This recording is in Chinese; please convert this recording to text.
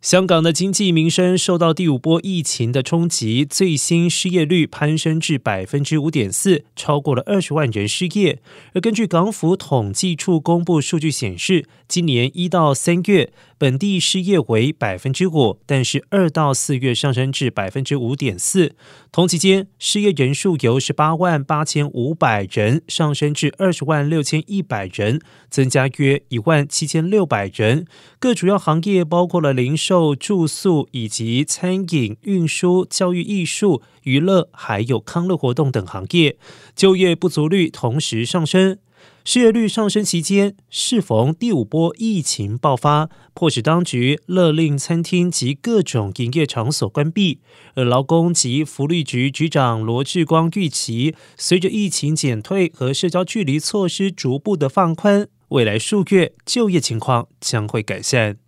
香港的经济民生受到第五波疫情的冲击，最新失业率攀升至百分之五点四，超过了二十万人失业。而根据港府统计处公布数据显示，今年一到三月本地失业为百分之五，但是二到四月上升至百分之五点四。同期间，失业人数由十八万八千五百人上升至二十万六千一百人，增加约一万七千六百人。各主要行业包括了零售。住宿以及餐饮、运输、教育、艺术、娱乐，还有康乐活动等行业，就业不足率同时上升。失业率上升期间，适逢第五波疫情爆发，迫使当局勒令餐厅及各种营业场所关闭。而劳工及福利局局长罗志光预期，随着疫情减退和社交距离措施逐步的放宽，未来数月就业情况将会改善。